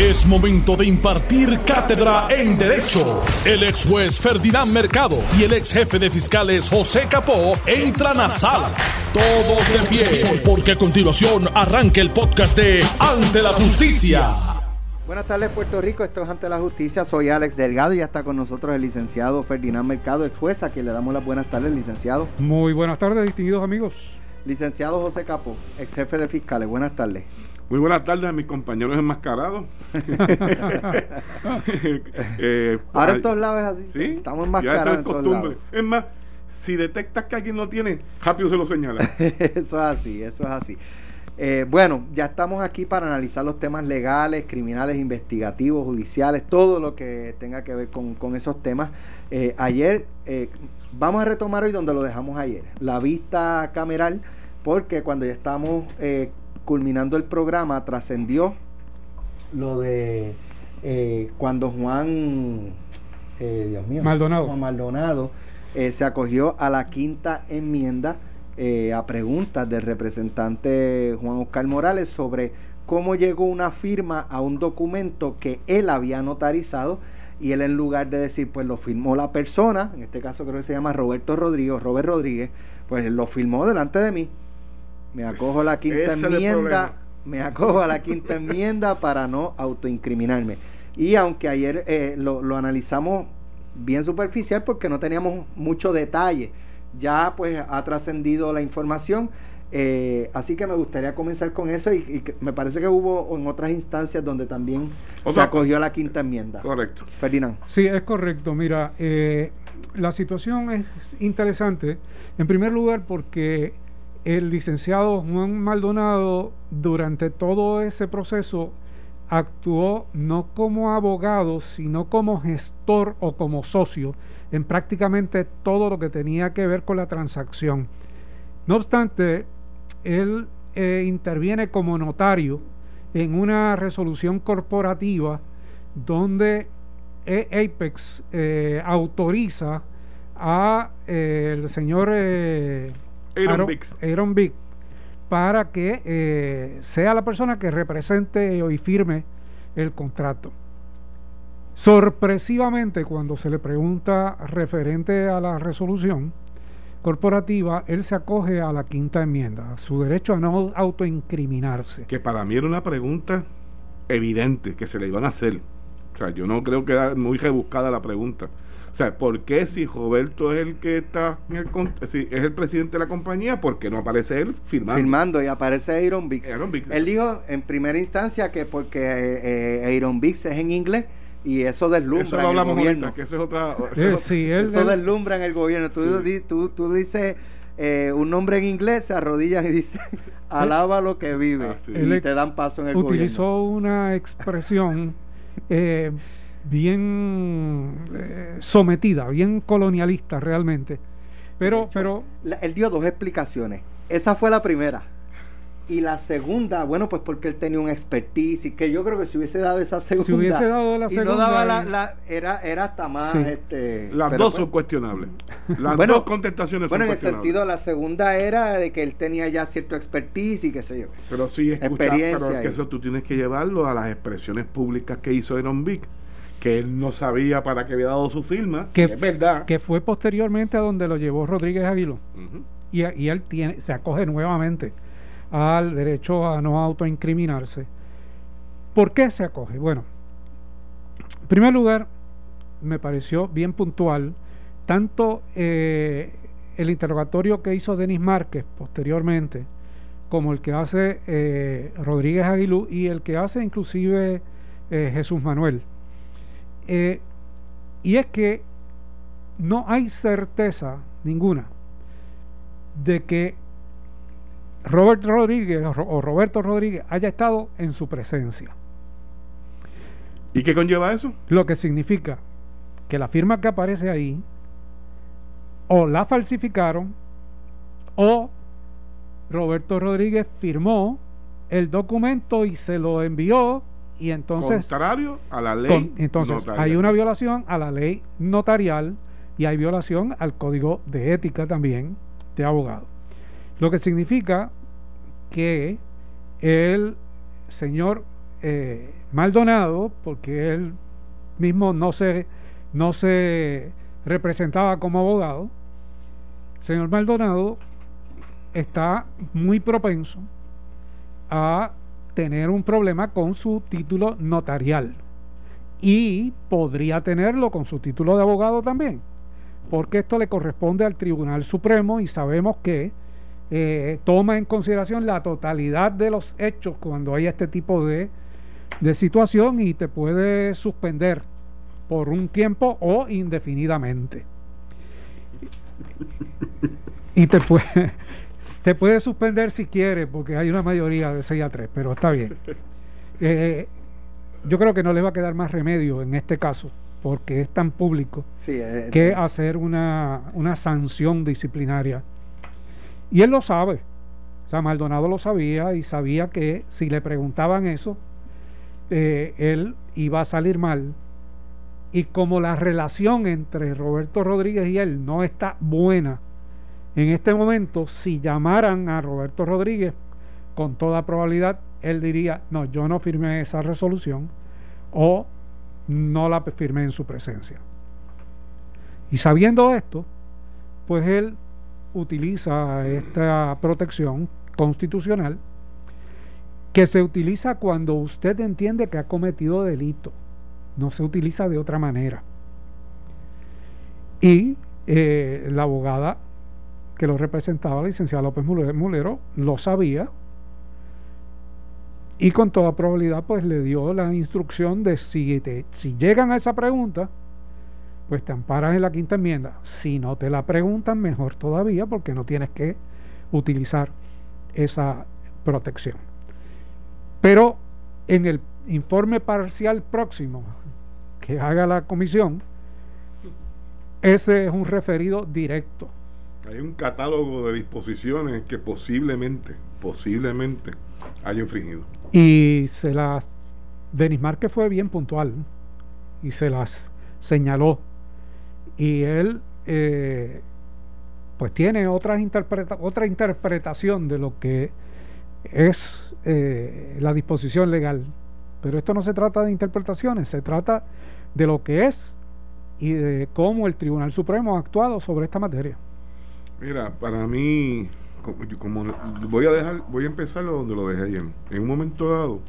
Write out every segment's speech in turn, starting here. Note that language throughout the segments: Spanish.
Es momento de impartir cátedra en Derecho. El ex juez Ferdinand Mercado y el ex jefe de fiscales José Capó entran a sala. Todos de pie, porque a continuación arranca el podcast de Ante la Justicia. Buenas tardes Puerto Rico, esto es Ante la Justicia, soy Alex Delgado y ya está con nosotros el licenciado Ferdinand Mercado, ex juez, a quien le damos las buenas tardes, licenciado. Muy buenas tardes, distinguidos amigos. Licenciado José Capó, ex jefe de fiscales, buenas tardes. Muy buenas tardes a mis compañeros enmascarados. eh, Ahora en todos lados es así. ¿sí? Estamos enmascarados en todos lados. Es más, si detectas que alguien no tiene, rápido se lo señala. eso es así, eso es así. Eh, bueno, ya estamos aquí para analizar los temas legales, criminales, investigativos, judiciales, todo lo que tenga que ver con, con esos temas. Eh, ayer, eh, vamos a retomar hoy donde lo dejamos ayer, la vista cameral, porque cuando ya estamos eh, culminando el programa, trascendió lo de eh, cuando Juan, eh, Dios mío, Maldonado, Juan Maldonado eh, se acogió a la quinta enmienda a preguntas del representante Juan Oscar Morales sobre cómo llegó una firma a un documento que él había notarizado y él en lugar de decir pues lo firmó la persona, en este caso creo que se llama Roberto Rodríguez, Robert Rodríguez, pues lo firmó delante de mí me acojo a la quinta enmienda, me acojo a la quinta enmienda para no autoincriminarme. Y aunque ayer eh, lo, lo, analizamos bien superficial porque no teníamos mucho detalle, ya pues ha trascendido la información. Eh, así que me gustaría comenzar con eso y, y, me parece que hubo en otras instancias donde también se acogió a la quinta enmienda. Correcto. Ferdinand. Sí, es correcto. Mira, eh, la situación es interesante. En primer lugar porque el licenciado Juan Maldonado durante todo ese proceso actuó no como abogado, sino como gestor o como socio en prácticamente todo lo que tenía que ver con la transacción. No obstante, él eh, interviene como notario en una resolución corporativa donde Apex eh, autoriza a eh, el señor Aaron Biggs. Aaron Biggs para que eh, sea la persona que represente y firme el contrato. Sorpresivamente, cuando se le pregunta referente a la resolución corporativa, él se acoge a la quinta enmienda, a su derecho a no autoincriminarse. Que para mí era una pregunta evidente que se le iban a hacer. O sea, yo no creo que era muy rebuscada la pregunta. O sea, ¿por qué si Roberto es el que está, en el, si es el presidente de la compañía, por qué no aparece él firmando? Firmando y aparece Aaron Biggs. Él dijo en primera instancia que porque eh, Aaron Biggs es en inglés y eso deslumbra eso en el gobierno. Ahorita, que eso es otra, eso, eh, sí, él, eso él, deslumbra en el gobierno. Tú, sí. tú, tú dices eh, un nombre en inglés, se arrodillan y dice alaba lo que vive ah, sí. y te dan paso en el utilizó gobierno. una expresión eh, bien eh, sometida, bien colonialista realmente. Pero, hecho, pero la, él dio dos explicaciones. Esa fue la primera. Y la segunda, bueno, pues porque él tenía un expertise y que yo creo que si hubiese dado esa segunda. Si hubiese dado la y segunda. no daba la, la, era, era hasta más. Sí. Este, Las dos son cuestionables. Las bueno, dos contestaciones bueno, son en el sentido, la segunda era de que él tenía ya cierto expertise y qué sé yo. Pero sí, escuchar, experiencia. Pero es que eso tú tienes que llevarlo a las expresiones públicas que hizo Aaron Vick que él no sabía para qué había dado su firma, que, si es verdad. Que fue posteriormente a donde lo llevó Rodríguez Aguiló. Uh -huh. y, y, él tiene, se acoge nuevamente al derecho a no autoincriminarse. ¿Por qué se acoge? Bueno, en primer lugar, me pareció bien puntual tanto eh, el interrogatorio que hizo Denis Márquez posteriormente, como el que hace eh, Rodríguez Aguilú y el que hace inclusive eh, Jesús Manuel. Eh, y es que no hay certeza ninguna de que Robert Rodríguez o Roberto Rodríguez haya estado en su presencia. ¿Y qué conlleva eso? Lo que significa que la firma que aparece ahí o la falsificaron o Roberto Rodríguez firmó el documento y se lo envió y entonces contrario a la ley con, entonces notarial. hay una violación a la ley notarial y hay violación al código de ética también de abogado lo que significa que el señor eh, Maldonado, porque él mismo no se, no se representaba como abogado, señor Maldonado está muy propenso a tener un problema con su título notarial y podría tenerlo con su título de abogado también, porque esto le corresponde al Tribunal Supremo y sabemos que eh, toma en consideración la totalidad de los hechos cuando hay este tipo de, de situación y te puede suspender por un tiempo o indefinidamente. Y te puede, te puede suspender si quiere, porque hay una mayoría de 6 a 3, pero está bien. Eh, yo creo que no le va a quedar más remedio en este caso, porque es tan público, eh, que hacer una, una sanción disciplinaria. Y él lo sabe. O sea, Maldonado lo sabía y sabía que si le preguntaban eso, eh, él iba a salir mal. Y como la relación entre Roberto Rodríguez y él no está buena, en este momento, si llamaran a Roberto Rodríguez, con toda probabilidad, él diría, no, yo no firmé esa resolución o no la firmé en su presencia. Y sabiendo esto, pues él utiliza esta protección constitucional que se utiliza cuando usted entiende que ha cometido delito. No se utiliza de otra manera. Y eh, la abogada que lo representaba, la licenciada López Mulero, lo sabía y con toda probabilidad pues le dio la instrucción de si, si llegan a esa pregunta, pues te amparas en la quinta enmienda. Si no te la preguntan, mejor todavía porque no tienes que utilizar esa protección. Pero en el informe parcial próximo que haga la comisión, ese es un referido directo hay un catálogo de disposiciones que posiblemente, posiblemente haya infringido. Y se las. Denis Márquez fue bien puntual y se las señaló. Y él, eh, pues tiene otras interpreta otra interpretación de lo que es eh, la disposición legal. Pero esto no se trata de interpretaciones, se trata de lo que es y de cómo el Tribunal Supremo ha actuado sobre esta materia. Mira, para mí, como, voy a dejar, voy a empezar donde lo dejé ayer. En un momento dado,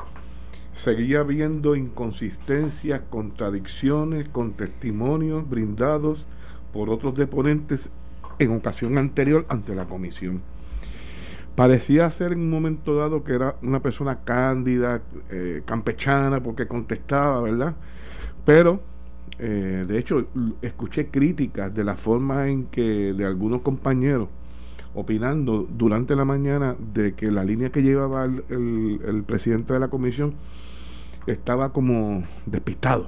seguía habiendo inconsistencias, contradicciones con testimonios brindados por otros deponentes en ocasión anterior ante la comisión. Parecía ser en un momento dado que era una persona cándida, eh, campechana, porque contestaba, ¿verdad? Pero eh, de hecho, escuché críticas de la forma en que de algunos compañeros opinando durante la mañana de que la línea que llevaba el, presidente de la comisión estaba como despistado.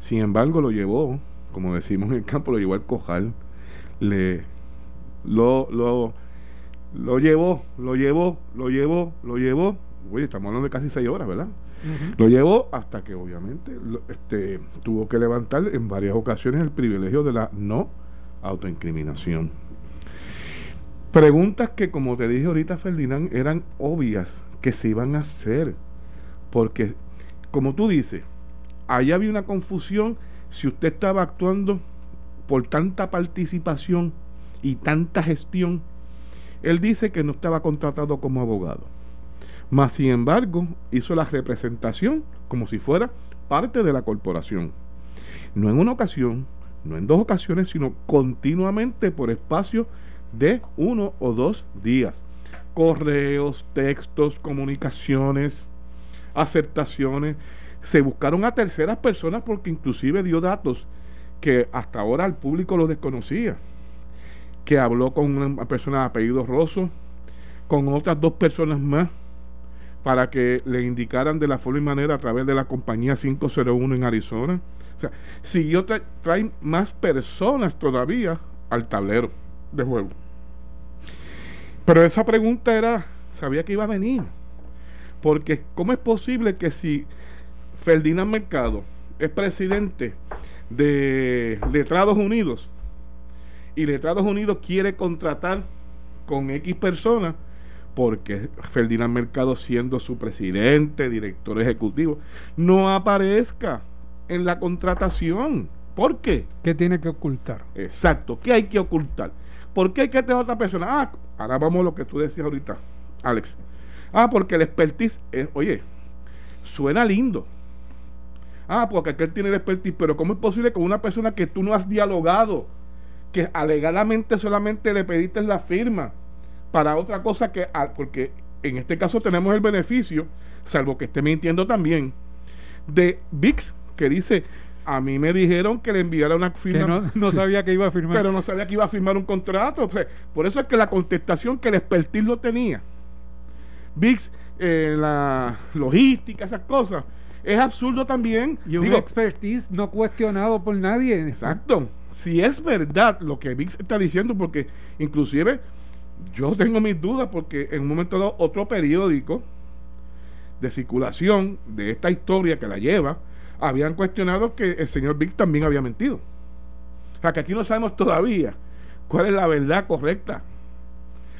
Sin embargo, lo llevó, como decimos en el campo, lo llevó al cojal, le lo, lo, lo llevó, lo llevó, lo llevó, lo llevó. Oye, estamos hablando de casi seis horas, ¿verdad? Lo llevó hasta que obviamente este, tuvo que levantar en varias ocasiones el privilegio de la no autoincriminación. Preguntas que, como te dije ahorita, Ferdinand, eran obvias que se iban a hacer. Porque, como tú dices, ahí había una confusión si usted estaba actuando por tanta participación y tanta gestión. Él dice que no estaba contratado como abogado. Mas, sin embargo, hizo la representación como si fuera parte de la corporación. No en una ocasión, no en dos ocasiones, sino continuamente por espacio de uno o dos días. Correos, textos, comunicaciones, aceptaciones. Se buscaron a terceras personas porque inclusive dio datos que hasta ahora el público lo desconocía. Que habló con una persona de apellido Rosso, con otras dos personas más para que le indicaran de la forma y manera a través de la compañía 501 en Arizona. O sea, siguió trae más personas todavía al tablero de juego. Pero esa pregunta era, sabía que iba a venir. Porque ¿cómo es posible que si Ferdinand Mercado es presidente de Letrados Unidos y Letrados Unidos quiere contratar con X personas, porque Ferdinand Mercado siendo su presidente, director ejecutivo, no aparezca en la contratación. ¿Por qué? ¿Qué tiene que ocultar? Exacto, ¿qué hay que ocultar? ¿Por qué hay que tener otra persona? Ah, ahora vamos a lo que tú decías ahorita, Alex. Ah, porque el expertise, es, oye, suena lindo. Ah, porque aquel tiene el expertise, pero ¿cómo es posible con una persona que tú no has dialogado, que alegadamente solamente le pediste la firma para otra cosa que, ah, porque en este caso tenemos el beneficio, salvo que esté mintiendo también, de VIX, que dice, a mí me dijeron que le enviara una firma. no, sabía que iba a firmar. Pero no sabía que iba a firmar un contrato. por eso es que la contestación que el expertise lo tenía. VIX, eh, la logística, esas cosas, es absurdo también. Y un expertise no cuestionado por nadie. Exacto. Si es verdad lo que VIX está diciendo, porque inclusive yo tengo mis dudas, porque en un momento dado otro periódico de circulación de esta historia que la lleva, habían cuestionado que el señor VIX también había mentido. O sea que aquí no sabemos todavía cuál es la verdad correcta.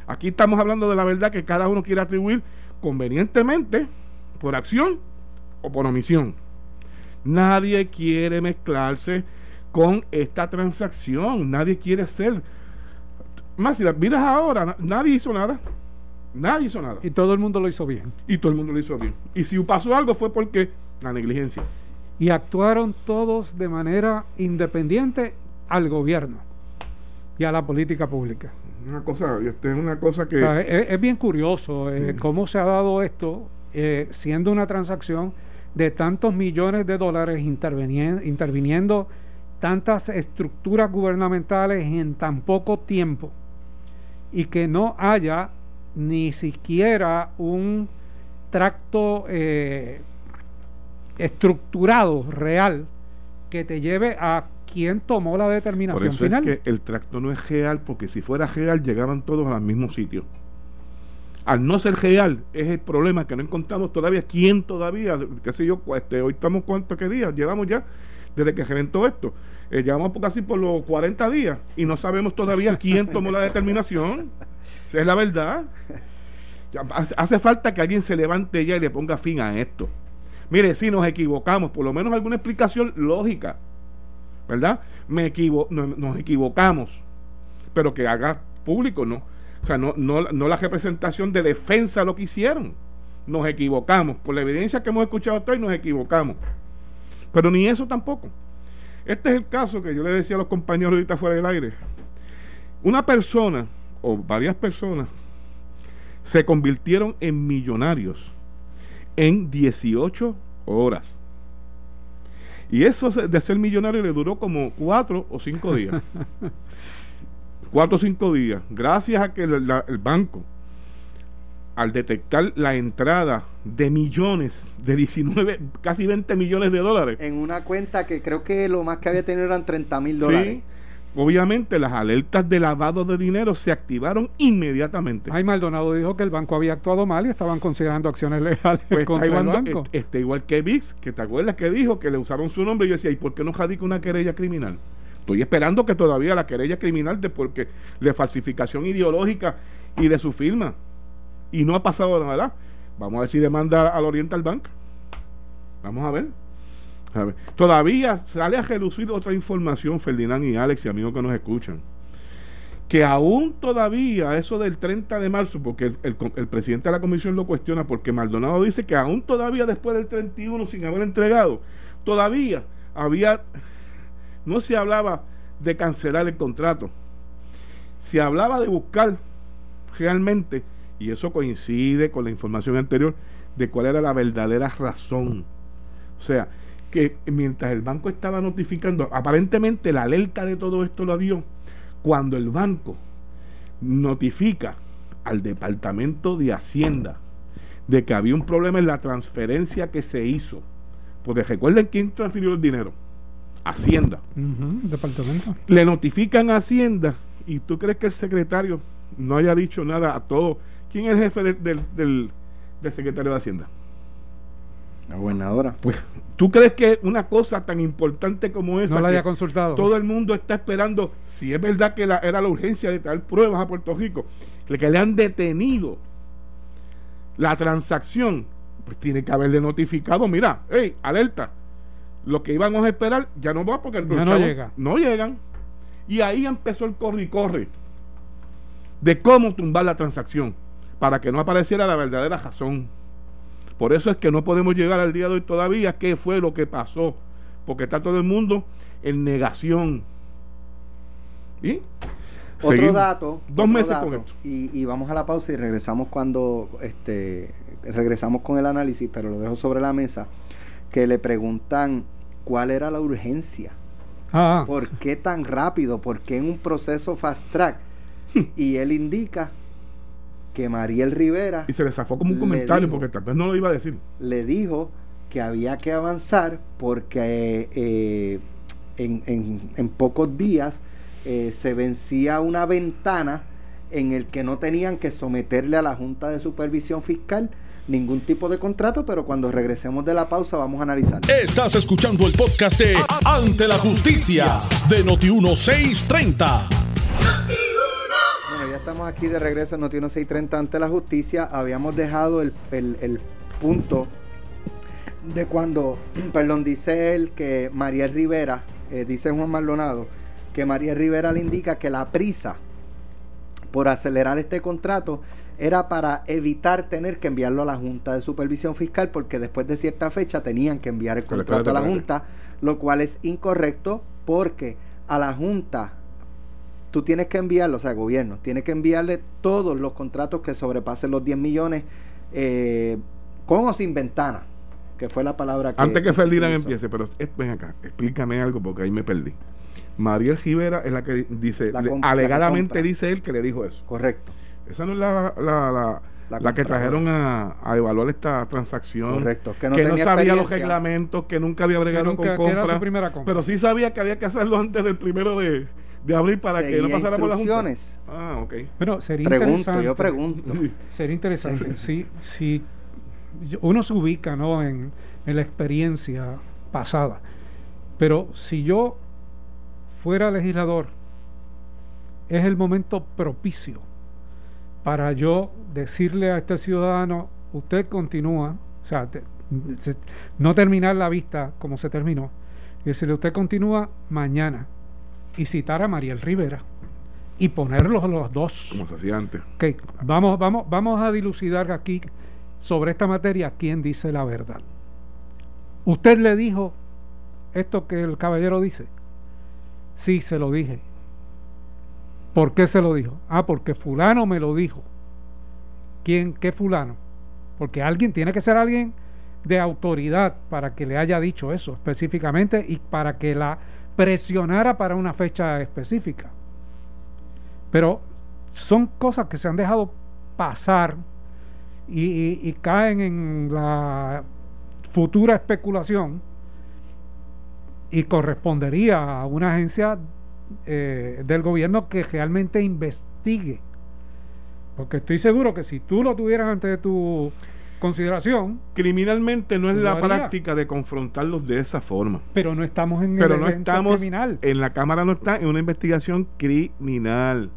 Aquí estamos hablando de la verdad que cada uno quiere atribuir convenientemente por acción o por omisión. Nadie quiere mezclarse con esta transacción. Nadie quiere ser. Más si las miras ahora, nadie hizo nada. Nadie hizo nada. Y todo el mundo lo hizo bien. Y todo el mundo lo hizo bien. Y si pasó algo fue porque la negligencia. Y actuaron todos de manera independiente al gobierno y a la política pública. Una cosa, este es una cosa que... es, bien curioso eh, cómo se ha dado esto, eh, siendo una transacción de tantos millones de dólares interviniendo, tantas estructuras gubernamentales en tan poco tiempo y que no haya ni siquiera un tracto eh, estructurado, real, que te lleve a quién tomó la determinación Por eso final. Es que el tracto no es real, porque si fuera real llegaban todos al mismo sitio. Al no ser real, es el problema que no encontramos todavía. Quién todavía, qué sé yo, este, hoy estamos cuántos que días, llevamos ya desde que reventó esto, eh, llevamos casi por los 40 días y no sabemos todavía quién tomó la determinación, es la verdad. Hace falta que alguien se levante ya y le ponga fin a esto. Mire, si nos equivocamos, por lo menos alguna explicación lógica, ¿verdad? Me equivo nos equivocamos, pero que haga público, ¿no? O sea, no, no, no la representación de defensa lo que hicieron. Nos equivocamos. Por la evidencia que hemos escuchado hoy, nos equivocamos. Pero ni eso tampoco. Este es el caso que yo le decía a los compañeros ahorita fuera del aire. Una persona o varias personas se convirtieron en millonarios en 18 horas. Y eso de ser millonario le duró como cuatro o cinco días. cuatro o cinco días, gracias a que el banco, al detectar la entrada de millones, de 19, casi 20 millones de dólares. En una cuenta que creo que lo más que había tenido eran 30 mil dólares. obviamente las alertas de lavado de dinero se activaron inmediatamente. Ay, Maldonado dijo que el banco había actuado mal y estaban considerando acciones legales pues contra el banco. Este, igual que VIX, que te acuerdas que dijo que le usaron su nombre y yo decía, ¿y por qué no radica una querella criminal? Estoy esperando que todavía la querella criminal de porque de falsificación ideológica y de su firma. Y no ha pasado nada. Vamos a ver si demanda al Oriental Bank. Vamos a ver. Todavía sale a relucir otra información, Ferdinand y Alex y amigos que nos escuchan. Que aún todavía, eso del 30 de marzo, porque el, el presidente de la comisión lo cuestiona, porque Maldonado dice que aún todavía después del 31, sin haber entregado, todavía había no se hablaba de cancelar el contrato. Se hablaba de buscar realmente, y eso coincide con la información anterior, de cuál era la verdadera razón. O sea, que mientras el banco estaba notificando, aparentemente la alerta de todo esto lo dio cuando el banco notifica al Departamento de Hacienda de que había un problema en la transferencia que se hizo. Porque recuerden quién transfirió el dinero Hacienda. departamento. Le notifican a Hacienda y tú crees que el secretario no haya dicho nada a todo. ¿Quién es el jefe del, del, secretario de Hacienda? La gobernadora. Pues, ¿tú crees que una cosa tan importante como esa... No la haya consultado. Todo el mundo está esperando, si es verdad que era la urgencia de traer pruebas a Puerto Rico, que le han detenido la transacción, pues tiene que haberle notificado, mira, hey, alerta, lo que íbamos a esperar ya no va porque ya no llega. No llegan. Y ahí empezó el corre y corre de cómo tumbar la transacción para que no apareciera la verdadera razón. Por eso es que no podemos llegar al día de hoy todavía qué fue lo que pasó, porque está todo el mundo en negación. ¿Y? Otro dato. Dos meses con Y, vamos a la pausa y regresamos cuando este regresamos con el análisis, pero lo dejo sobre la mesa. Que le preguntan cuál era la urgencia. Ah. ¿Por qué tan rápido? ¿Por qué en un proceso fast track? y él indica que Mariel Rivera. Y se le zafó como un comentario porque tal vez no lo iba a decir. Le dijo que había que avanzar porque eh, en, pocos días eh, se vencía una ventana en el que no tenían que someterle a la Junta de Supervisión Fiscal ningún tipo de contrato, pero cuando regresemos de la pausa vamos a analizar. Estás escuchando el podcast de Ante la Justicia de Noti 1630 estamos aquí de regreso en Noticiero 630 ante la justicia. Habíamos dejado el, punto de cuando, perdón, dice él que María Rivera, eh, dice Juan Maldonado, que María Rivera le indica que la prisa por acelerar este contrato era para evitar tener que enviarlo a la Junta de Supervisión Fiscal, porque después de cierta fecha tenían que enviar el contrato a la Junta, lo cual es incorrecto porque a la Junta tú tienes que enviarlo, o sea, gobierno, tiene que enviarle todos los contratos que sobrepasen los 10 millones eh, con o sin ventana, que fue la palabra que... Antes que Ferdinand empiece, pero ven acá, explícame algo porque ahí me perdí. Mariel Rivera es la que dice, alegadamente dice él que le dijo eso. Correcto. Esa no es la, la, que trajeron a, evaluar esta transacción. Correcto. Que no, sabía los reglamentos, que nunca había bregado con compra, Pero sí sabía que había que hacerlo antes del primero de, de abrir para que no pasara por las juntas. Ah, ok. Bueno, sería pregunto, interesante. Yo pregunto. Sería interesante. si, si uno se ubica ¿no? en, en la experiencia pasada, pero si yo fuera legislador, es el momento propicio para yo decirle a este ciudadano, usted continúa, o sea, no terminar la vista como se terminó, y decirle, usted continúa mañana y citar a Mariel Rivera y ponerlos los dos. Como se hacía antes. Okay. Vamos, vamos, vamos a dilucidar aquí sobre esta materia quién dice la verdad. ¿Usted le dijo esto que el caballero dice? Sí, se lo dije. ¿Por qué se lo dijo? Ah, porque fulano me lo dijo. ¿Quién? ¿Qué fulano? Porque alguien tiene que ser alguien de autoridad para que le haya dicho eso específicamente y para que la presionara para una fecha específica. Pero son cosas que se han dejado pasar y, caen en la futura especulación y correspondería a una agencia eh, del gobierno que realmente investigue. Porque estoy seguro que si tú lo tuvieras ante tu consideración. Criminalmente no es la práctica de confrontarlos de esa forma. Pero no estamos en Pero no estamos criminal. En la Cámara no está en una investigación criminal.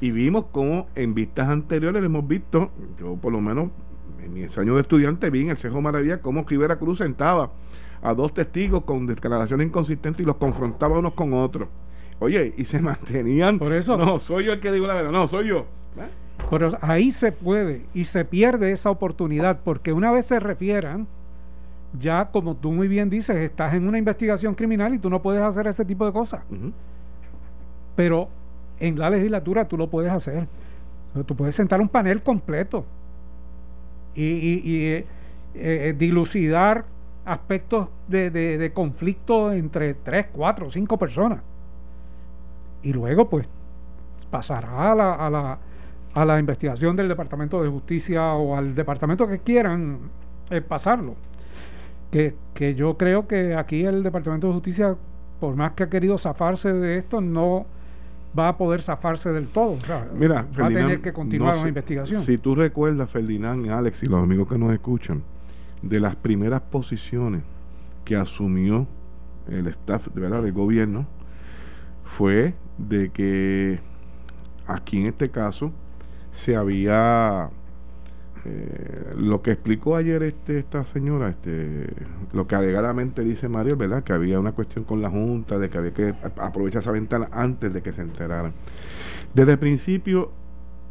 Y vimos como en vistas anteriores hemos visto, yo por lo menos en mis años de estudiante vi en el Cejo Maravilla cómo Rivera Cruz sentaba a dos testigos con declaraciones inconsistentes y los confrontaba unos con otros. Oye, y se mantenían. Por eso. No, soy yo el que digo la verdad, no, soy yo. ¿Eh? Pero ahí se puede y se pierde esa oportunidad porque una vez se refieran, ya como tú muy bien dices, estás en una investigación criminal y tú no puedes hacer ese tipo de cosas. Pero en la legislatura tú lo puedes hacer. Tú puedes sentar un panel completo y, eh, eh, dilucidar aspectos de, conflicto entre tres, cuatro, cinco personas. Y luego, pues, pasará a la a la investigación del Departamento de Justicia o al departamento que quieran eh, pasarlo. Que, que yo creo que aquí el Departamento de Justicia, por más que ha querido zafarse de esto, no va a poder zafarse del todo. Mira, va a tener que continuar la investigación. Si tú recuerdas, Ferdinand, Alex y los amigos que nos escuchan, de las primeras posiciones que asumió el staff de verdad del gobierno, fue de que aquí en este caso se había Eh, lo que explicó ayer este, esta señora, este, lo que alegadamente dice Mario, ¿verdad? Que había una cuestión con la Junta, de que había que aprovechar esa ventana antes de que se enteraran. Desde el principio,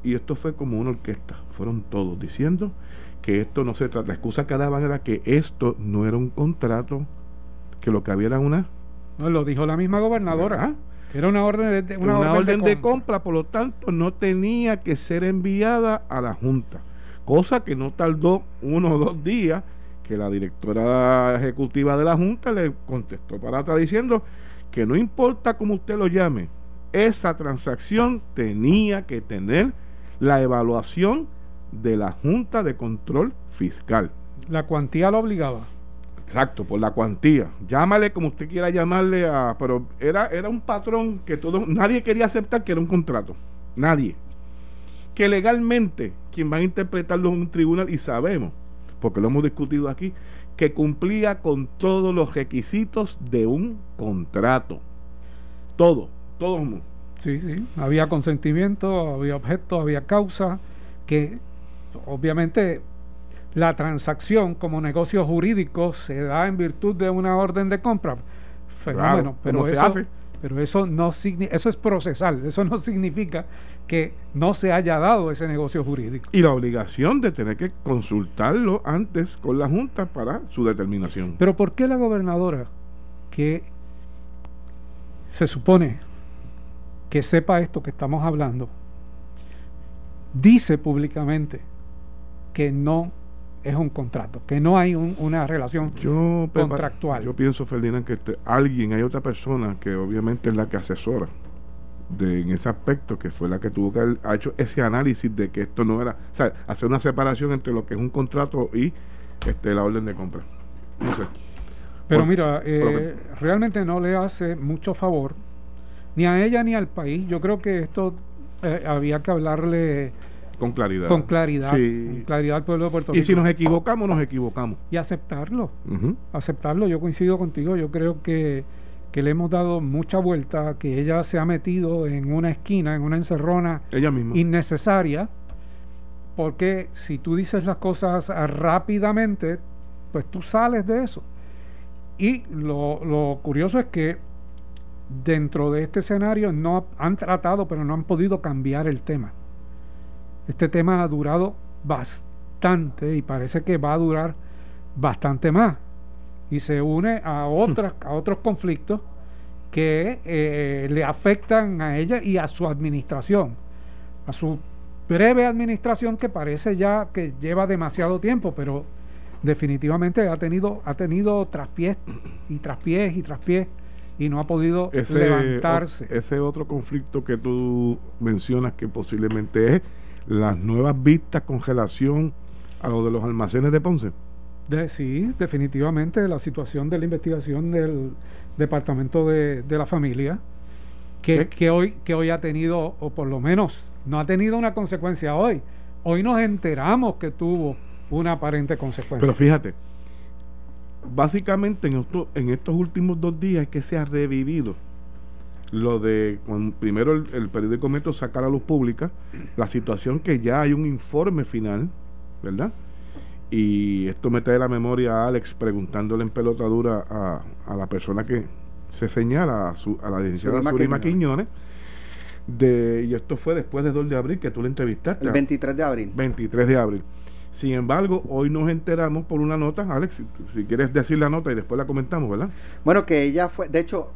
y esto fue como una orquesta, fueron todos diciendo que esto no se trata, la excusa que daban era que esto no era un contrato, que lo que había era una... No, lo dijo la misma gobernadora. Era una orden de, una, orden, de, compra. por lo tanto no tenía que ser enviada a la Junta, cosa que no tardó uno o dos días que la directora ejecutiva de la Junta le contestó para atrás diciendo que no importa cómo usted lo llame, esa transacción tenía que tener la evaluación de la Junta de Control Fiscal. La cuantía lo obligaba. Exacto, por la cuantía. Llámale como usted quiera llamarle a. Pero era, era un patrón que todo, nadie quería aceptar que era un contrato. Nadie. Que legalmente, quien va a interpretarlo en un tribunal, y sabemos, porque lo hemos discutido aquí, que cumplía con todos los requisitos de un contrato. Todo, todo. Sí, sí. Había consentimiento, había objeto, había causa, que obviamente la transacción como negocio jurídico se da en virtud de una orden de compra. Fenómeno, pero eso, pero eso no eso es procesal, eso no significa que no se haya dado ese negocio jurídico. Y la obligación de tener que consultarlo antes con la Junta para su determinación. Pero ¿por qué la gobernadora que se supone que sepa esto que estamos hablando dice públicamente que no es un contrato, que no hay una relación contractual. Yo pienso, Ferdinand, que alguien, hay otra persona que obviamente es la que asesora de, en ese aspecto, que fue la que tuvo que haber hecho ese análisis de que esto no era, o sea, hacer una separación entre lo que es un contrato y este, la orden de compra. No sé. Pero mira, eh, realmente no le hace mucho favor ni a ella ni al país. Yo creo que esto eh, había que hablarle con claridad. Con claridad. Con claridad al pueblo de Puerto Rico. Y si nos equivocamos, nos equivocamos. Y aceptarlo. Aceptarlo. Yo coincido contigo. Yo creo que, le hemos dado mucha vuelta, que ella se ha metido en una esquina, en una encerrona ella misma. innecesaria. Porque si tú dices las cosas rápidamente, pues tú sales de eso. Y lo, lo curioso es que dentro de este escenario no han tratado, pero no han podido cambiar el tema. Este tema ha durado bastante y parece que va a durar bastante más. Y se une a, otras, a otros conflictos que eh, le afectan a ella y a su administración, a su breve administración que parece ya que lleva demasiado tiempo, pero definitivamente ha tenido, ha tenido traspiés y traspiés y traspiés y no ha podido levantarse. ese otro conflicto que tú mencionas que posiblemente es las nuevas vistas con relación a lo de los almacenes de Ponce? De, sí, definitivamente la situación de la investigación del Departamento de, la Familia, que, que, hoy, que hoy ha tenido, o por lo menos no ha tenido una consecuencia hoy. Hoy nos enteramos que tuvo una aparente consecuencia. Pero fíjate, básicamente en, en estos últimos dos días es que se ha revivido lo de cuando primero el, periódico Metro saca a la luz pública la situación que ya hay un informe final, ¿verdad? Y esto me trae la memoria a Alex preguntándole en pelotadura a, a la persona que se señala, a, su, a la licenciada Surima Quiñones. De, y esto fue después del 2 de abril que tú le entrevistaste. El 23 de abril. 23 de abril. Sin embargo, hoy nos enteramos por una nota, Alex, si, quieres decir la nota y después la comentamos, ¿verdad? Bueno, que ella fue, de hecho,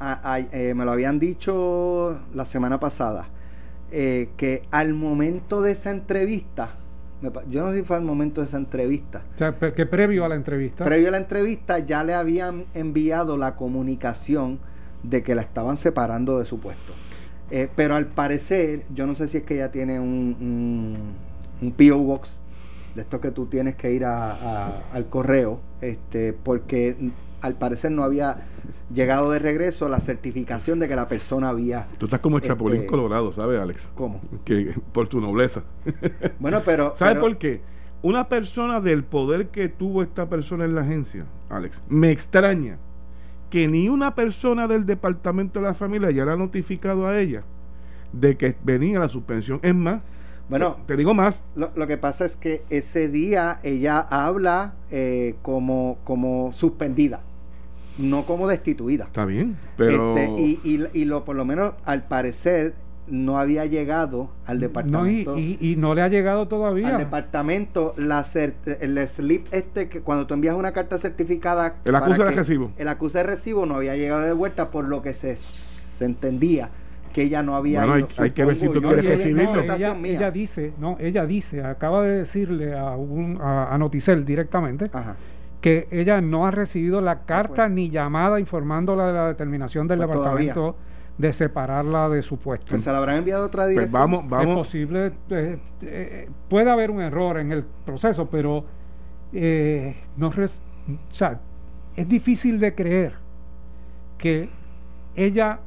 eh, me lo habían dicho la semana pasada, eh, que al momento de esa entrevista, yo no sé si fue al momento de esa entrevista. O sea, que previo a la entrevista. Previo a la entrevista ya le habían enviado la comunicación de que la estaban separando de su puesto. Eh, pero al parecer, yo no sé si es que ella tiene un, un, un PO Box de esto que tú tienes que ir al correo, este, porque al parecer no había llegado de regreso la certificación de que la persona había. Tú estás como el Chapulín este, Colorado, ¿sabes, Alex? ¿Cómo? Que por tu nobleza. Bueno, pero. ¿Sabes por qué? Una persona del poder que tuvo esta persona en la agencia, Alex, me extraña que ni una persona del departamento de la familia ya le ha notificado a ella de que venía la suspensión. Es más, Bueno, te digo más. Lo, lo, que pasa es que ese día ella habla eh, como, como suspendida, no como destituida. Está bien, pero... Este, y, y, y, lo, por lo menos al parecer no había llegado al departamento. No, y, y, no le ha llegado todavía. Al departamento, la el slip este que cuando tú envías una carta certificada. El acuse de recibo. El acuse de recibo no había llegado de vuelta, por lo que se, se entendía que ella no había bueno, ido, hay, hay, que ver si tú no, quieres ella, recibirlo. no, ella, ella, dice, no, ella dice, acaba de decirle a, un, a, a Noticel directamente Ajá. que ella no ha recibido la carta pues, ni llamada informándola de la determinación del pues departamento todavía. de separarla de su puesto. Pues se la habrán enviado a otra dirección. Pues vamos, vamos. Es posible, eh, eh, puede haber un error en el proceso, pero eh, no res, o sea, es difícil de creer que ella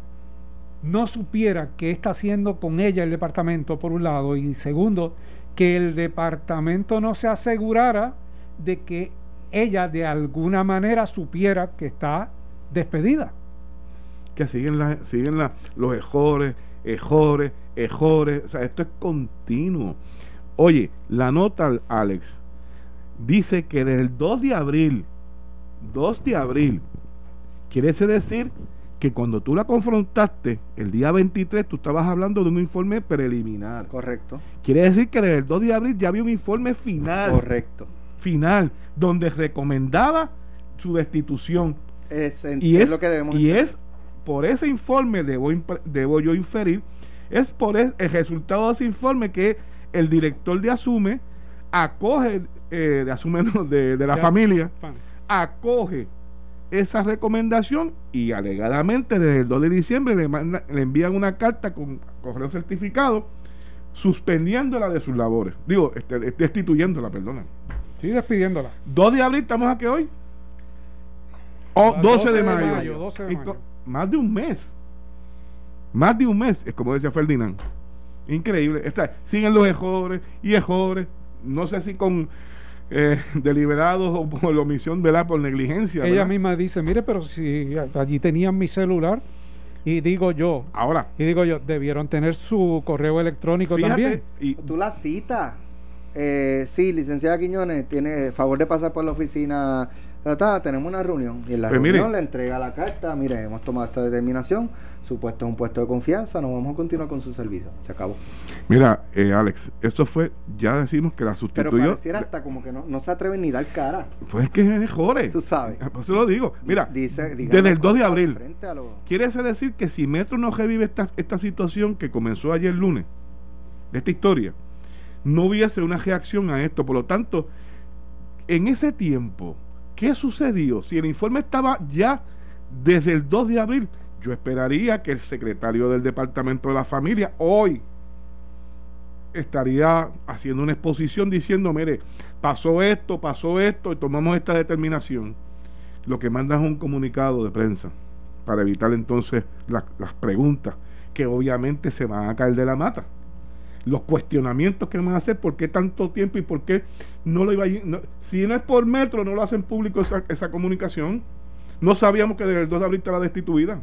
no supiera qué está haciendo con ella el departamento, por un lado, y segundo, que el departamento no se asegurara de que ella de alguna manera supiera que está despedida. Que siguen, la, siguen la, los ejores, ejores, ejores, o sea, esto es continuo. Oye, la nota, Alex, dice que desde el 2 de abril, 2 de abril, quiere decir que cuando tú la confrontaste el día 23, tú estabas hablando de un informe preliminar. Correcto. Quiere decir que desde el 2 de abril ya había un informe final. Correcto. Final, donde recomendaba su destitución. Es, en, y es, es lo que debemos Y es por ese informe, debo, debo yo inferir, es por el, el, resultado de ese informe que el director de Asume acoge, eh, de Asume no, de, de la ya, familia, fan. acoge esa recomendación y alegadamente desde el 2 de diciembre le, manda, le envían una carta con correo certificado suspendiéndola de sus labores. Digo, este, destituyéndola, perdona. Sí, despidiéndola. 2 de abril, ¿estamos aquí hoy? O 12, 12 de, mayo. de mayo. 12 de mayo. Más de un mes. Más de un mes, es como decía Ferdinand. Increíble. Está, siguen los ejores y ejores. No sé si con eh, deliberados o por la omisión, ¿verdad? Por negligencia. Ella misma dice, mire, pero si allí tenían mi celular y digo yo, ahora, y digo yo, debieron tener su correo electrónico fíjate, también. Y, Tú la citas. Eh, sí, licenciada Quiñones, tiene favor de pasar por la oficina. Tenemos una reunión y en la Pues reunión mire. le entrega la carta. Mire, hemos tomado esta determinación. Su puesto es un puesto de confianza. No vamos a continuar con su servicio. Se acabó. Mira, eh, Alex, esto fue, ya decimos que la Pero sustituyó. pareciera hasta como que no, no se atreven ni dar cara. Pues es que es jore. Tú sabes. Por eso lo digo. Mira, Dice, desde el 2 de abril. lo- Quiere eso decir que si Metro no revive esta, esta situación que comenzó ayer lunes, de esta historia, no hubiese una reacción a esto. Por lo tanto, en ese tiempo, ¿qué sucedió? Si el informe estaba ya desde el 2 de abril, yo esperaría que el secretario del Departamento de la Familia hoy estaría haciendo una exposición diciendo, mire, pasó esto, pasó esto y tomamos esta determinación. Lo que manda es un comunicado de prensa para evitar entonces la, las preguntas que obviamente se van a caer de la mata. Los cuestionamientos que van a hacer, por qué tanto tiempo y por qué no lo iba a... No, si no es por metro, no lo hacen público esa, esa comunicación. No sabíamos que desde el 2 de abril estaba destituida.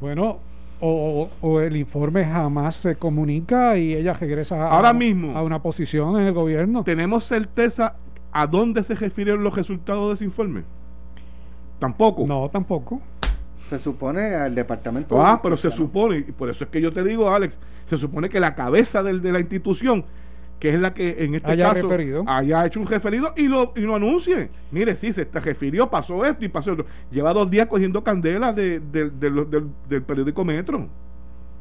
Bueno, o, o, el informe jamás se comunica y ella regresa Ahora a, mismo, a una posición en el gobierno. ¿Tenemos certeza a dónde se refirieron los resultados de ese informe? Tampoco. No, tampoco. Se supone al departamento. Ah, pero se supone, y por eso es que yo te digo, Alex, se supone que la cabeza del, de la institución, que es la que en este haya caso referido. haya hecho un referido y lo, y lo anuncie. Mire, sí, se te refirió, pasó esto y pasó esto. Lleva dos días cogiendo candela de, de, de, del, del periódico Metro.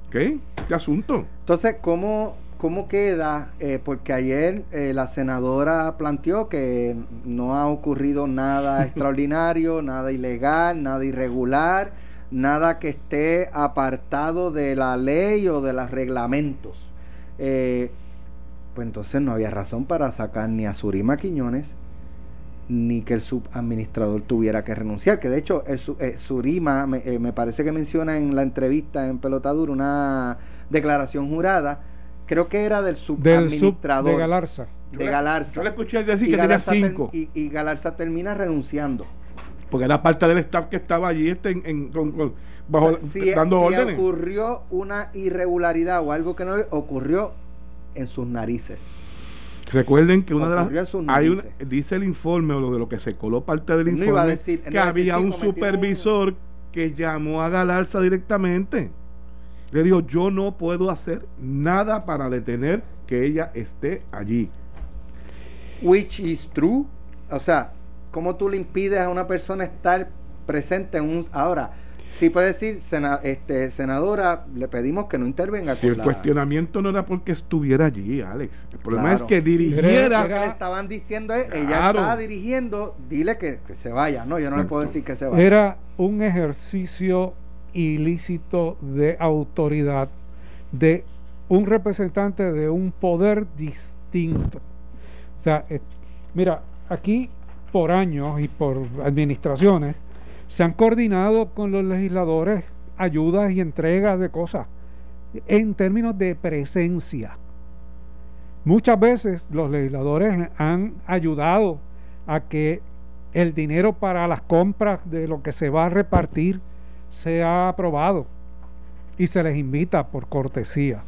¿Ok? Este asunto. Entonces, ¿cómo, cómo queda? Eh, porque ayer eh, la senadora planteó que no ha ocurrido nada extraordinario, nada ilegal, nada irregular, nada que esté apartado de la ley o de los reglamentos. Eh, pues entonces no había razón para sacar ni a Surima Quiñones ni que el subadministrador tuviera que renunciar. Que de hecho, el eh, Surima me, eh, me, parece que menciona en la entrevista en Pelotadura una declaración jurada. Creo que era del subadministrador. Del sub de Galarza. De Galarza. Yo le escuché decir que tenía cinco. y, y, Galarza termina renunciando. Porque era parte del staff que estaba allí este en, en, con, con, bajo, o sea, si, dando si órdenes. ocurrió una irregularidad o algo que no ocurrió en sus narices. Recuerden que una de las hay dice el informe o lo de lo que se coló parte del informe que había un supervisor que llamó a Galarza directamente. Le dijo, yo no puedo hacer nada para detener que ella esté allí. Which is true. O sea, ¿cómo tú le impides a una persona estar presente en un... Ahora, sí puede decir, este, senadora, le pedimos que no intervenga. Si el cuestionamiento no era porque estuviera allí, Alex. El problema es que dirigiera. Lo que le estaban diciendo es, ella estaba dirigiendo, dile que, se vaya. No, yo no le puedo decir que se vaya. Era un ejercicio ilícito de autoridad de un representante de un poder distinto. O sea, eh, mira, aquí por años y por administraciones se han coordinado con los legisladores ayudas y entregas de cosas en términos de presencia. Muchas veces los legisladores han ayudado a que el dinero para las compras de lo que se va a repartir sea aprobado y se les invita por cortesía.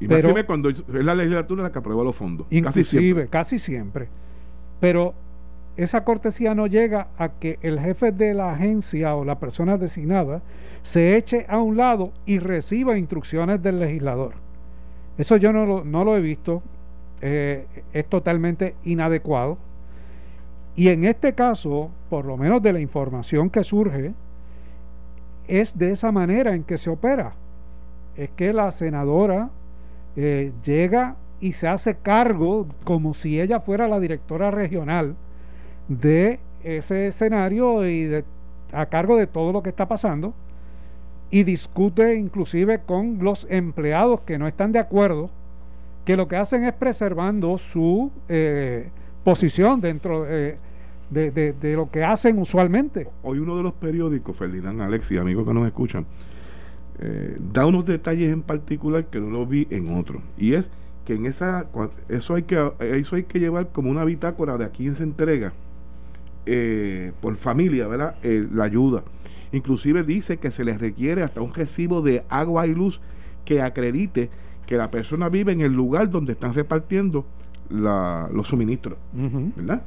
Y Pero, cuando es la legislatura la que aprueba los fondos. Inclusive, casi siempre. Pero esa cortesía no llega a que el jefe de la agencia o la persona designada se eche a un lado y reciba instrucciones del legislador. Eso yo no lo, no lo he visto. Eh, es totalmente inadecuado. Y en este caso, por lo menos de la información que surge, es de esa manera en que se opera. Es que la senadora eh, llega y se hace cargo como si ella fuera la directora regional de ese escenario y de, a cargo de todo lo que está pasando y discute inclusive con los empleados que no están de acuerdo, que lo que hacen es preservando su eh, posición dentro de, de, lo que hacen usualmente. Hoy uno de los periódicos, Ferdinand Alex y amigos que nos escuchan, eh, da unos detalles en particular que no lo vi en otro. Y es que en esa eso hay que eso hay que llevar como una bitácora de a quién se entrega eh, por familia, ¿verdad? Eh, la ayuda. Inclusive dice que se les requiere hasta un recibo de agua y luz que acredite que la persona vive en el lugar donde están repartiendo los suministros, ¿verdad?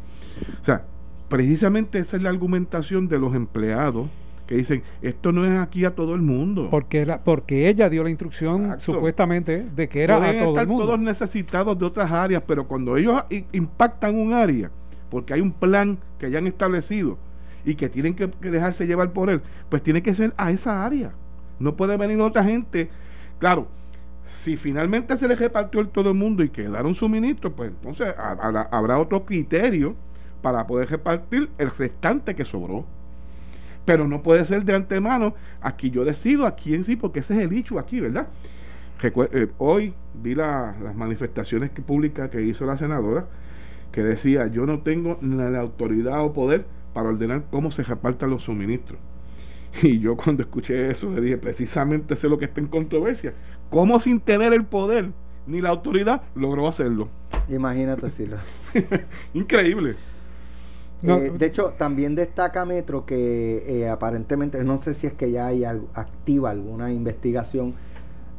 O sea, precisamente esa es la argumentación de los empleados que dicen, esto no es aquí a todo el mundo. Porque, era, porque ella dio la instrucción supuestamente de que era a todo el mundo. todos necesitados de otras áreas, pero cuando ellos impactan un área, porque hay un plan que ya han establecido y que tienen que, dejarse llevar por él, pues tiene que ser a esa área. No puede venir otra gente. Claro, si finalmente se les repartió el todo el mundo y quedaron suministros, pues entonces habrá otro criterio para poder repartir el restante que sobró. Pero no puede ser de antemano, aquí yo decido a quién sí, porque ese es el hecho aquí, ¿verdad? Eh, hoy vi las manifestaciones que, públicas que hizo la senadora, que decía, yo no tengo la autoridad o poder para ordenar cómo se repartan los suministros. Y yo cuando escuché eso le dije, precisamente sé lo que está en controversia. ¿Cómo sin tener el poder ni la autoridad logró hacerlo? Imagínate, Sila. Increíble. Eh, de hecho, también destaca Metro que eh, aparentemente, no sé si es que ya hay activa alguna investigación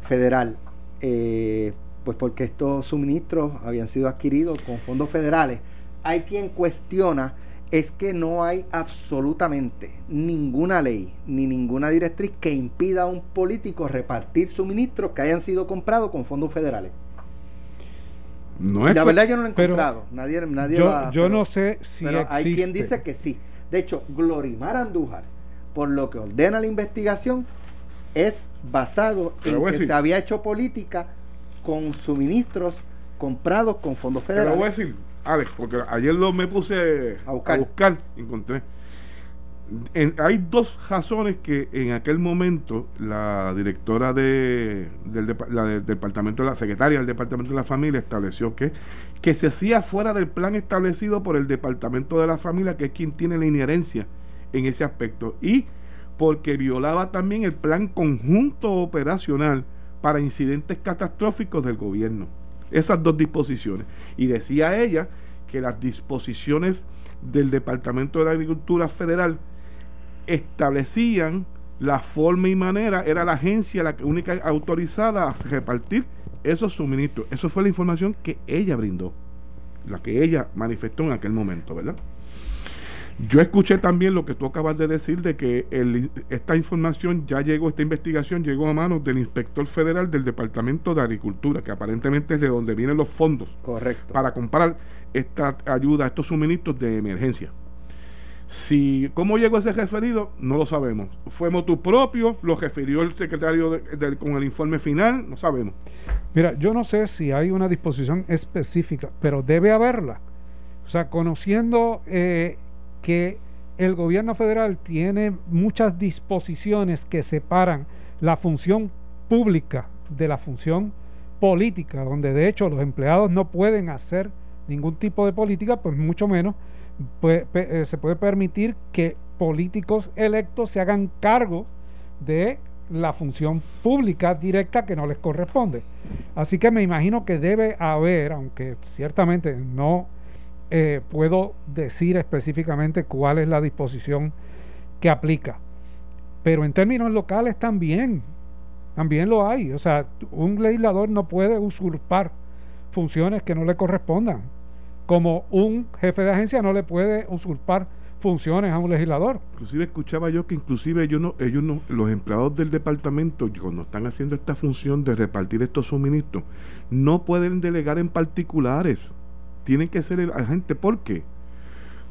federal, eh, pues porque estos suministros habían sido adquiridos con fondos federales. Hay quien cuestiona es que no hay absolutamente ninguna ley ni ninguna directriz que impida a un político repartir suministros que hayan sido comprados con fondos federales la verdad yo no lo he encontrado. nadie, nadie yo, yo no sé si pero hay quien dice que sí. De hecho, Glorimar Andújar, por lo que ordena la investigación, es basado en que se había hecho política con suministros comprados con fondos federales. Pero voy a decir, Alex, porque ayer lo me puse a buscar, a buscar encontré hay dos razones que en aquel momento la directora de, del, departamento, la secretaria del departamento de la familia estableció que, que se hacía fuera del plan establecido por el departamento de la familia, que es quien tiene la inherencia en ese aspecto, y porque violaba también el plan conjunto operacional para incidentes catastróficos del gobierno. Esas dos disposiciones. Y decía ella que las disposiciones del Departamento de la Agricultura Federal establecían la forma y manera era la agencia la única autorizada a repartir esos suministros. Eso fue la información que ella brindó, la que ella manifestó en aquel momento, ¿verdad? Yo escuché también lo que tú acabas de decir de que esta información ya llegó, esta investigación llegó a manos del inspector federal del Departamento de Agricultura, que aparentemente es de donde vienen los fondos Correcto. para comprar esta ayuda, estos suministros de emergencia. Si, ¿Cómo llegó ese referido? No lo sabemos. ¿Fue motu propio? ¿Lo refirió el secretario con el informe final? No sabemos. Mira, yo no sé si hay una disposición específica, pero debe haberla. O sea, conociendo eh, que el gobierno federal tiene muchas disposiciones que separan la función pública de la función política, donde de hecho los empleados no pueden hacer ningún tipo de política, pues mucho menos eh, se puede permitir que políticos electos se hagan cargo de la función pública directa que no les corresponde. Así que me imagino que debe haber, aunque ciertamente no eh, puedo decir específicamente cuál es la disposición que aplica, pero en términos locales también, también lo hay. O sea, un legislador no puede usurpar funciones que no le correspondan como un jefe de agencia no le puede usurpar funciones a un legislador. Inclusive escuchaba yo que inclusive ellos no, ellos no, los empleados del departamento, cuando están haciendo esta función de repartir estos suministros, no pueden delegar en particulares. Tienen que ser el agente. ¿Por qué?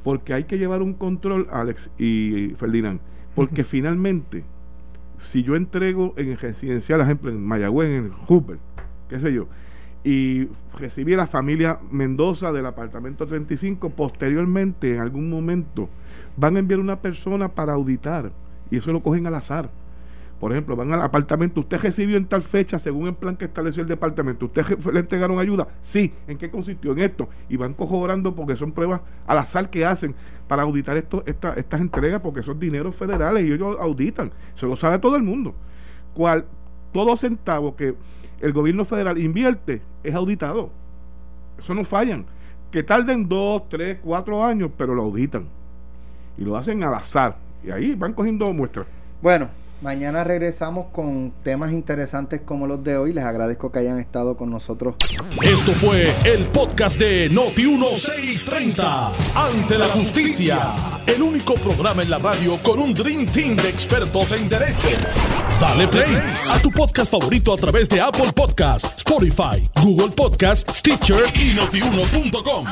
Porque hay que llevar un control, Alex y Ferdinand. Porque finalmente, si yo entrego en el residencial, ejemplo, en Mayagüez, en Hooper, qué sé yo, y recibí a la familia Mendoza del apartamento 35. Posteriormente, en algún momento, van a enviar una persona para auditar y eso lo cogen al azar. Por ejemplo, van al apartamento, usted recibió en tal fecha, según el plan que estableció el departamento, ¿usted le entregaron ayuda? Sí, ¿en qué consistió? En esto. Y van corroborando porque son pruebas al azar que hacen para auditar esto, estas entregas, porque son dineros federales y ellos auditan. Se lo sabe todo el mundo. Cual, todo centavo que el gobierno federal invierte, es auditado. Eso no fallan. Que tarden dos, tres, cuatro años, pero lo auditan. Y lo hacen al azar. Y ahí van cogiendo muestras. Bueno, Mañana regresamos con temas interesantes como los de hoy. Les agradezco que hayan estado con nosotros. Esto fue el podcast de Noti1630. Ante la justicia. El único programa en la radio con un Dream Team de expertos en derecho. Dale play a tu podcast favorito a través de Apple Podcasts, Spotify, Google Podcasts, Stitcher y notiuno.com.